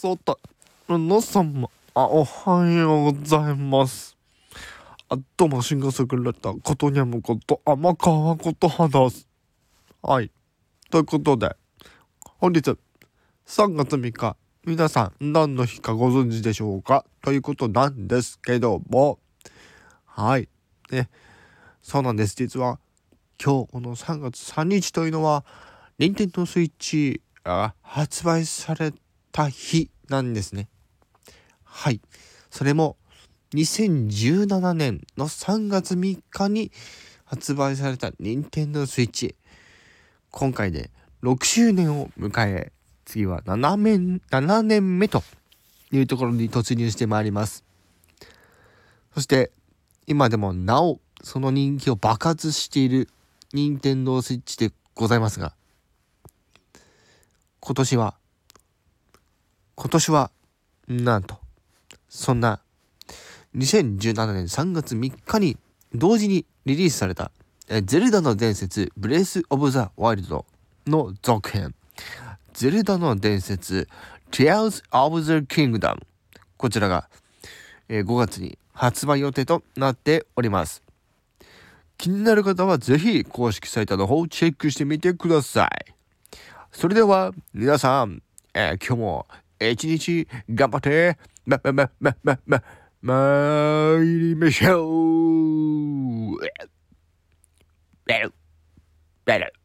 そうだ。皆様、あ、おはようございます。あ、どうも、シンガーソングライター、ことにゃむこと、天川ことはです。はい。ということで、本日、3月3日、皆さん、何の日かご存知でしょうか？ということなんですけども、はい。ね、そうなんです。実は、今日、この3月3日というのは、任天堂スイッチが発売された日なんですね。はい。それも2017年の3月3日に発売された任天堂スイッチ。今回で6周年を迎え、次は7年 ,7 年目というところに突入してまいります。そして今でもなおその人気を爆発している任天堂スイッチでございますが、今年は、今年は、なんと、そんな、2017年3月3日に同時にリリースされた、えゼルダの伝説、ブレス・オブ・ザ・ワイルドの続編、ゼルダの伝説、Tears of the Kingdom。こちらが、え5月に発売予定となっております。気になる方はぜひ公式サイトの方をチェックしてみてください。それでは皆さん、えー今日も一日頑張って、ま、ま、ま、ま、ま、ま、参りましょう。ベル、ベル。